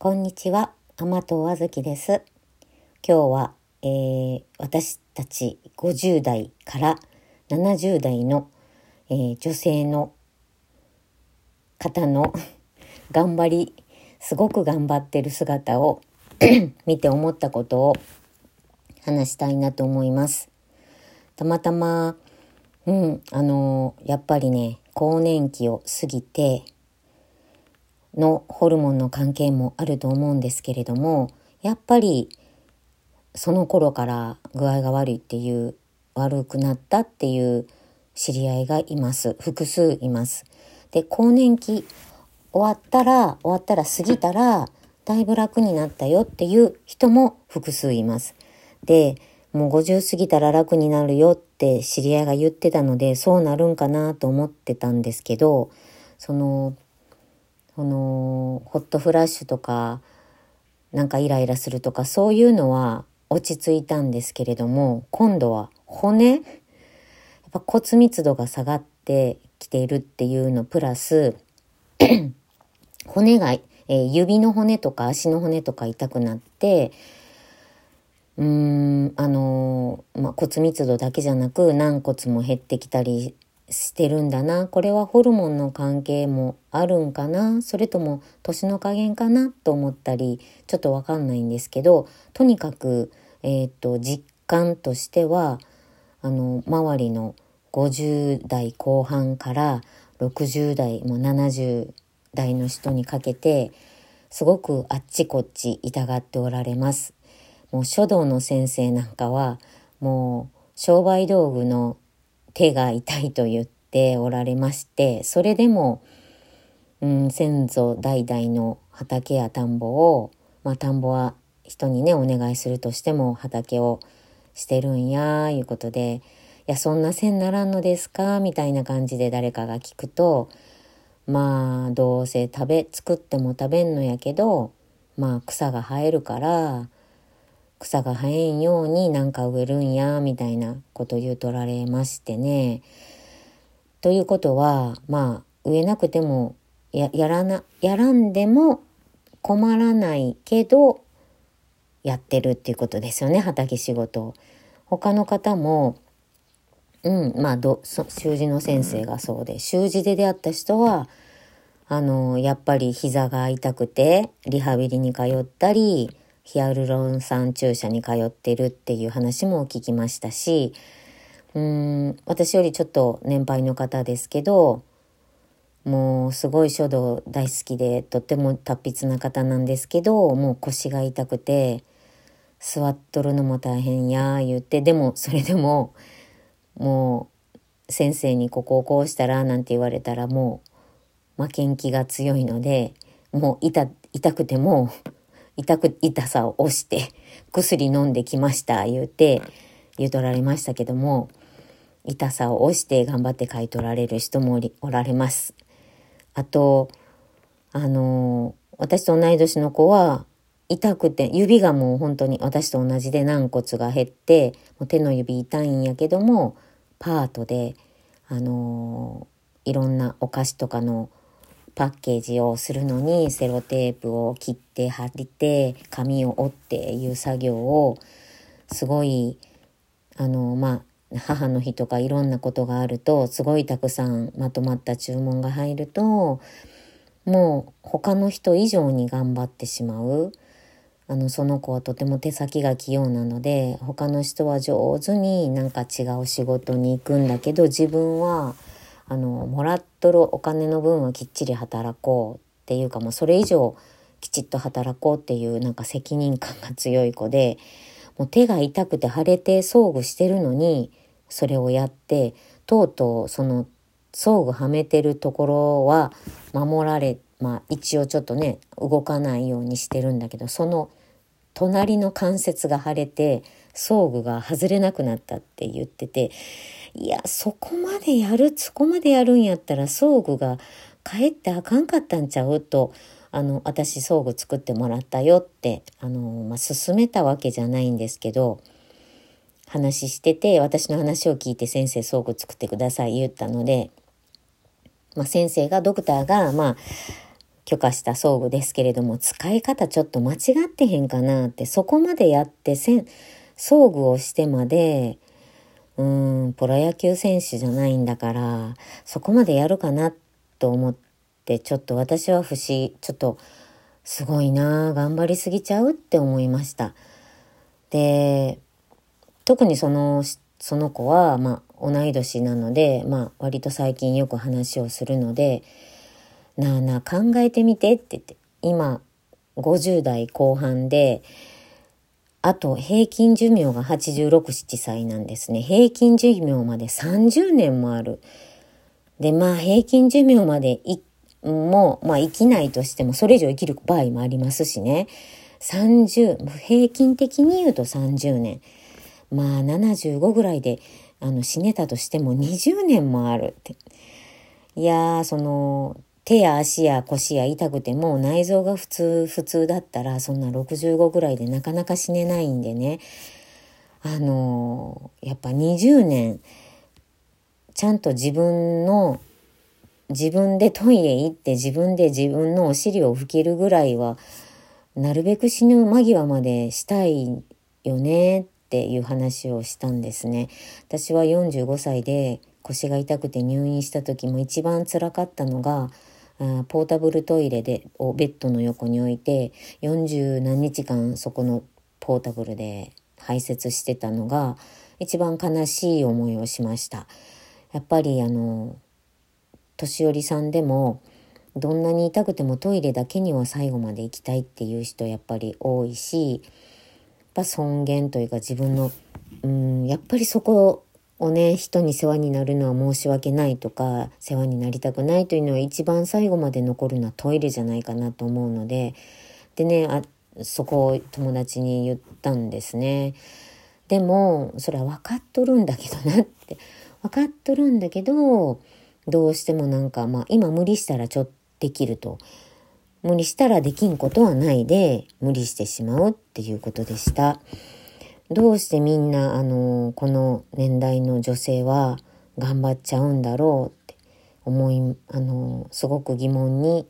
こんにちは、甘とあずきです。今日は、えー私たち50代から70代の、えー女性の方の 頑張り、すごく頑張ってる姿を 見て思ったことを話したいなと思います。たまたま、うん、あのやっぱりね、更年期を過ぎて、のホルモンの関係もあると思うんですけれどもやっぱりその頃から具合が悪いっていう悪くなったっていう知り合いがいます複数います。で更年期終わったら終わったら過ぎたらだいぶ楽になったよっていう人も複数います。でもう50過ぎたら楽になるよって知り合いが言ってたのでそうなるんかなと思ってたんですけどそのこのホットフラッシュとかなんかイライラするとかそういうのは落ち着いたんですけれども今度は骨やっぱ骨密度が下がってきているっていうのプラス骨が、えー指の骨とか足の骨とか痛くなってうーんあのーまあ、骨密度だけじゃなく軟骨も減ってきたりしてるんだなこれはホルモンの関係もあるんかなそれとも年の加減かなと思ったりちょっとわかんないんですけどとにかく、えーっと実感としてはあの周りの50代後半から60代もう70代の人にかけてすごくあっちこっち痛がっておられます。もう書道の先生なんかはもう商売道具の手が痛いと言っておられましてそれでも、うん、先祖代々の畑や田んぼを、まあ、田んぼは人にねお願いするとしても畑をしてるんやいうことで「いやそんなせんならんのですか?」みたいな感じで誰かが聞くとまあどうせ食べ作っても食べんのやけどまあ草が生えるから草が生えんようになんか植えるんやみたいなこと言うとられましてね。ということはまあ植えなくてもややらなやらんでも困らないけどやってるっていうことですよね畑仕事。他の方もうんまあどそ習字の先生がそうで習字で出会った人はあのやっぱり膝が痛くてリハビリに通ったりヒアルロン酸注射に通ってるっていう話も聞きましたしうん私よりちょっと年配の方ですけどもうすごい書道大好きでとっても達筆な方なんですけどもう腰が痛くて座っとるのも大変や言ってでもそれでももう先生にここをこうしたらなんて言われたらもう負けん気が強いのでもう痛痛くても痛く痛さを押して薬飲んできました言うて言うとられましたけども痛さを押して頑張って買い取られる人もおりおられます。あとあの私と同い年の子は痛くて指がもう本当に私と同じで軟骨が減ってもう手の指痛いんやけどもパートであのいろんなお菓子とかのパッケージをするのにセロテープを切って貼って紙を折っていう作業をすごいあのまあ母の日とかいろんなことがあるとすごいたくさんまとまった注文が入るともう他の人以上に頑張ってしまう。あのその子はとても手先が器用なので他の人は上手になんか違う仕事に行くんだけど自分はあのもらっとるお金の分はきっちり働こうっていうかもうそれ以上きちっと働こうっていうなんか責任感が強い子でもう手が痛くて腫れて装具してるのにそれをやってとうとうその装具はめてるところは守られまあ一応ちょっとね動かないようにしてるんだけどその隣の関節が腫れて装具が外れなくなったって言ってていやそこまでやるそこまでやるんやったら装具がかえってあかんかったんちゃう？とあの私装具作ってもらったよってあの、まあ、勧めたわけじゃないんですけど話してて私の話を聞いて先生装具作ってください言ったので、まあ、先生がドクターがまあ許可した装具ですけれども、使い方ちょっと間違ってへんかなって、そこまでやってせん、装具をしてまで、うーん、プロ野球選手じゃないんだから、そこまでやるかなと思って、ちょっと私は不思議、ちょっと、すごいな頑張りすぎちゃうって思いました。で、特にその、その子は、まあ、同い年なので、まあ、割と最近よく話をするので、なあなあ考えてみてって言って、今、50代後半で、あと平均寿命が86、7歳なんですね。平均寿命まで30年もある。で、まあ平均寿命までい、もう、まあ生きないとしてもそれ以上生きる場合もありますしね。30、平均的に言うと30年。まあ75ぐらいであの死ねたとしても20年もあるって。いやー、その、手や足や腰や痛くても内臓が普通、普通だったらそんな65ぐらいでなかなか死ねないんでね。あのやっぱ20年、ちゃんと自分の、自分でトイレ行って自分で自分のお尻を拭けるぐらいは、なるべく死ぬ間際までしたいよねっていう話をしたんですね。私は45歳で腰が痛くて入院した時も一番辛かったのが、あポータブルトイレでをベッドの横に置いて40何日間そこのポータブルで排泄してたのが一番悲しい思いをしました。やっぱりあの年寄りさんでもどんなに痛くてもトイレだけには最後まで行きたいっていう人やっぱり多いしやっぱ尊厳というか自分のうんやっぱりそこをね、人に世話になるのは申し訳ないとか、世話になりたくないというのは一番最後まで残るのはトイレじゃないかなと思うので、でね、あそこを友達に言ったんですね。でも、それは分かっとるんだけどなって。分かっとるんだけど、どうしてもなんか、まあ今無理したらちょっとできると。無理したらできんことはないで、無理してしまうっていうことでした。どうしてみんな、あの、この年代の女性は頑張っちゃうんだろうって思い、あの、すごく疑問に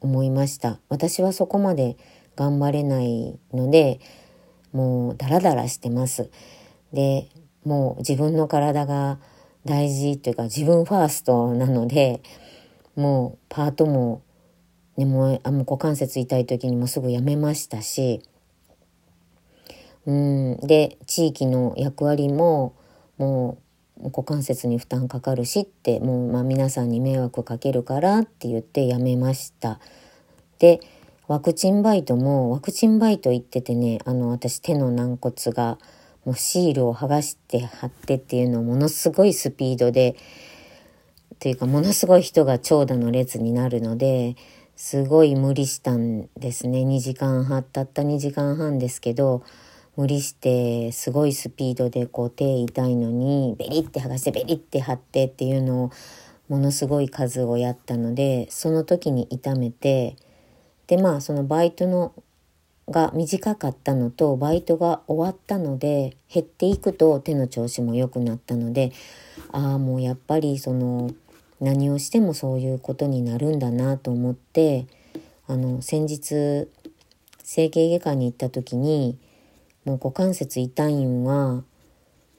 思いました。私はそこまで頑張れないので、もうダラダラしてます。で、もう自分の体が大事というか自分ファーストなので、もうパートも、ね、もう、あ、もう股関節痛い時にもすぐやめましたし、うん、で地域の役割ももう股関節に負担かかるしってもう、まあ、皆さんに迷惑かけるからって言ってやめました。でワクチンバイトもワクチンバイト行っててねあの私手の軟骨がもうシールを剥がして貼ってっていうのをものすごいスピードでというかものすごい人が長蛇の列になるのですごい無理したんですね2時間半たった2時間半ですけど無理してすごいスピードでこう手痛いのにベリって剥がしてベリって貼ってっていうのをものすごい数をやったのでその時に痛めてでまあそのバイトのが短かったのとバイトが終わったので減っていくと手の調子も良くなったのでああもうやっぱりその何をしてもそういうことになるんだなと思ってあの先日整形外科に行った時にもう股関節痛いんは、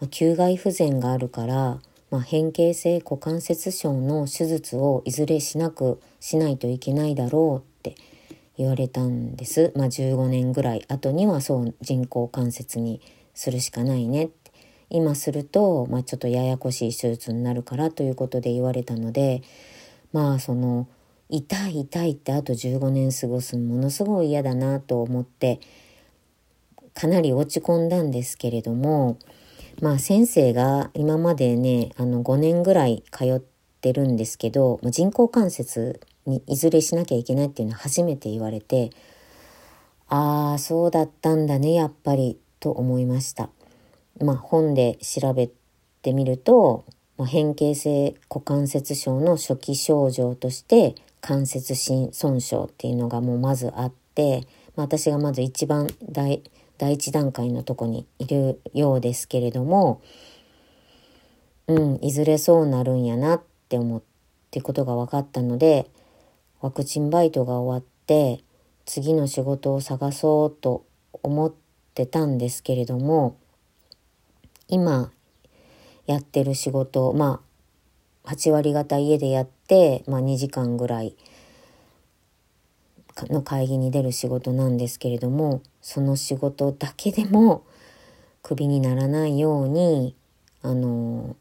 ま、球外不全があるから、まあ、変形性股関節症の手術をいずれしなくしないといけないだろうって言われたんです。まあ、15年ぐらい後にはそう人工関節にするしかないねって。今すると、まあ、ちょっとややこしい手術になるからということで言われたので、まあその痛い痛いってあと15年過ごすものすごい嫌だなと思ってかなり落ち込んだんですけれども、まあ先生が今までね、あの5年ぐらい通ってるんですけど、人工関節にいずれしなきゃいけないっていうのは初めて言われて、ああ、そうだったんだね、やっぱり、と思いました。まあ本で調べてみると、まあ変形性股関節症の初期症状として関節心損傷っていうのがもうまずあって、まあ、私がまず一番大第一段階のとこにいるようですけれども、うん、いずれそうなるんやなって思ってことが分かったので、ワクチンバイトが終わって次の仕事を探そうと思ってたんですけれども今やってる仕事まあ8割方家でやって、まあ、2時間ぐらいの会議に出る仕事なんですけれどもその仕事だけでも クビにならないようにあの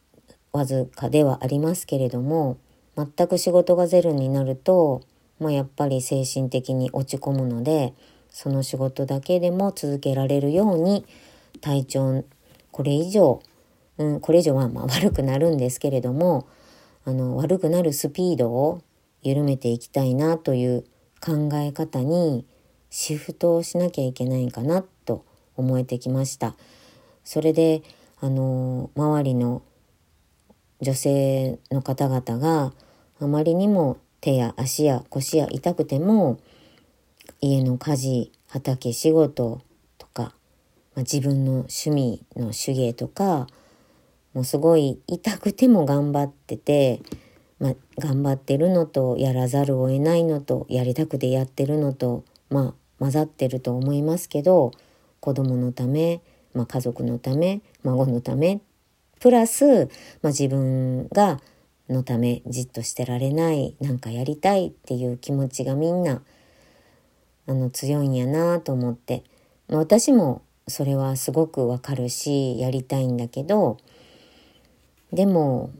わずかではありますけれども全く仕事がゼロになると、まあ、やっぱり精神的に落ち込むのでその仕事だけでも続けられるように体調これ以上、うん、これ以上はまあ悪くなるんですけれどもあの悪くなるスピードを緩めていきたいなという考え方にシフトをしなきゃいけないかなと思えてきました。それであの周りの女性の方々があまりにも手や足や腰や痛くても家の家事畑仕事とか、まあ、自分の趣味の手芸とかもうすごい痛くても頑張ってて、まあ、頑張ってるのとやらざるを得ないのとやりたくてやってるのとまあ混ざってると思いますけど子供のため、まあ、家族のため孫のためプラス、まあ、自分がのためじっとしてられないなんかやりたいっていう気持ちがみんなあの強いんやなと思って、まあ、私もそれはすごくわかるしやりたいんだけどでも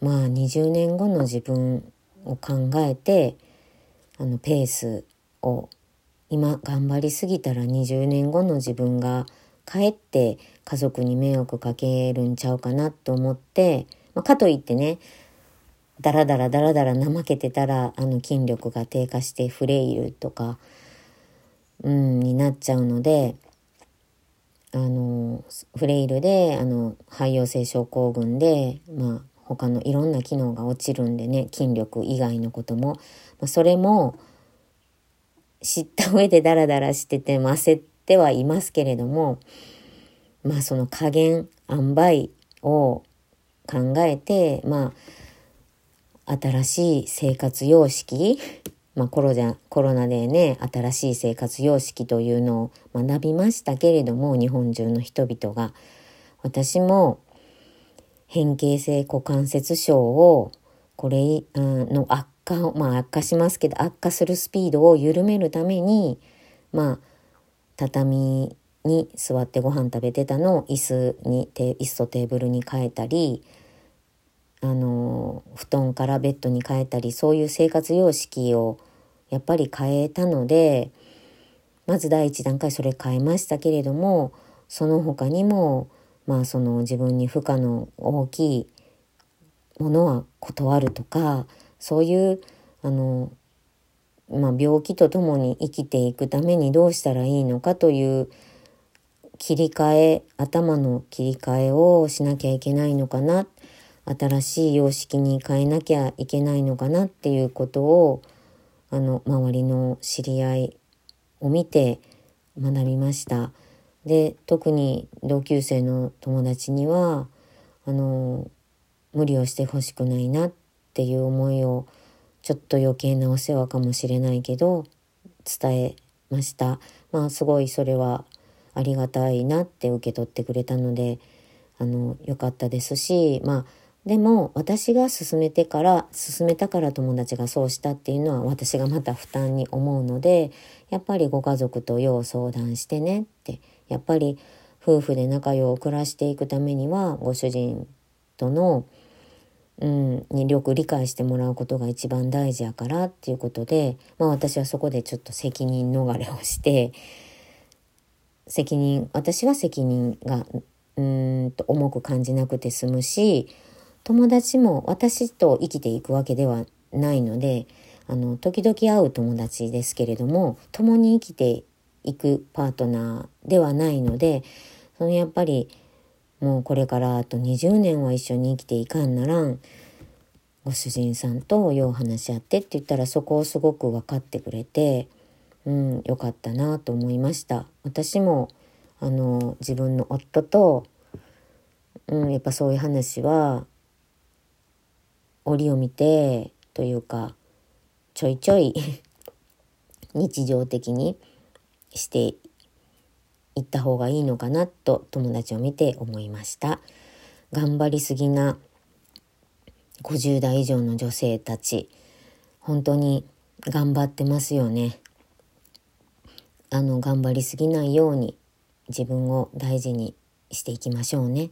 まあ20年後の自分を考えてあのペースを今頑張りすぎたら20年後の自分がかえって家族に迷惑かけるんちゃうかなと思って、まあ、かといってねだらだらだらだら怠けてたらあの筋力が低下してフレイルとか、うん、になっちゃうのであのフレイルであの肺陽性症候群で、まあ、他のいろんな機能が落ちるんでね筋力以外のことも、まあ、それも知った上でダラダラしてて焦ってはいますけれどもまあその加減塩梅を考えてまあ新しい生活様式まあコロナコロナでね新しい生活様式というのを学びましたけれども日本中の人々が。私も変形性股関節症をこれの悪化まあ悪化しますけど悪化するスピードを緩めるためにまあ畳に座ってご飯食べてたのを椅子に椅子とテーブルに変えたりあの布団からベッドに変えたりそういう生活様式をやっぱり変えたのでまず第一段階それ変えましたけれどもその他にもまあその自分に負荷の大きいものは断るとかそういうあの、まあ、病気とともに生きていくためにどうしたらいいのかという切り替え頭の切り替えをしなきゃいけないのかな新しい様式に変えなきゃいけないのかなっていうことをあの周りの知り合いを見て学びました。で特に同級生の友達にはあの無理をしてほしくないなっていう思いをちょっと余計なお世話かもしれないけど伝えました。まあすごいそれはありがたいなって受け取ってくれたのであの良かったですしまあでも私が勧めてから勧めたから友達がそうしたっていうのは私がまた負担に思うのでやっぱりご家族とよう相談してねってやっぱり夫婦で仲良く暮らしていくためにはご主人との、うん、によく理解してもらうことが一番大事やからっていうことで、まあ私はそこでちょっと責任逃れをして、責任、私は責任がうんと重く感じなくて済むし、友達も私と生きていくわけではないので、あの、時々会う友達ですけれども、共に生きて行くパートナーではないのでそのやっぱりもうこれからあと20年は一緒に生きていかんならんご主人さんとよう話し合ってって言ったらそこをすごく分かってくれてうんよかったなと思いました。私もあの自分の夫と、うん、やっぱそういう話は折を見てというかちょいちょい日常的にしていった方がいいのかなと友達を見て思いました。頑張りすぎな50代以上の女性たち、本当に頑張ってますよね。あの、頑張りすぎないように自分を大事にしていきましょうね。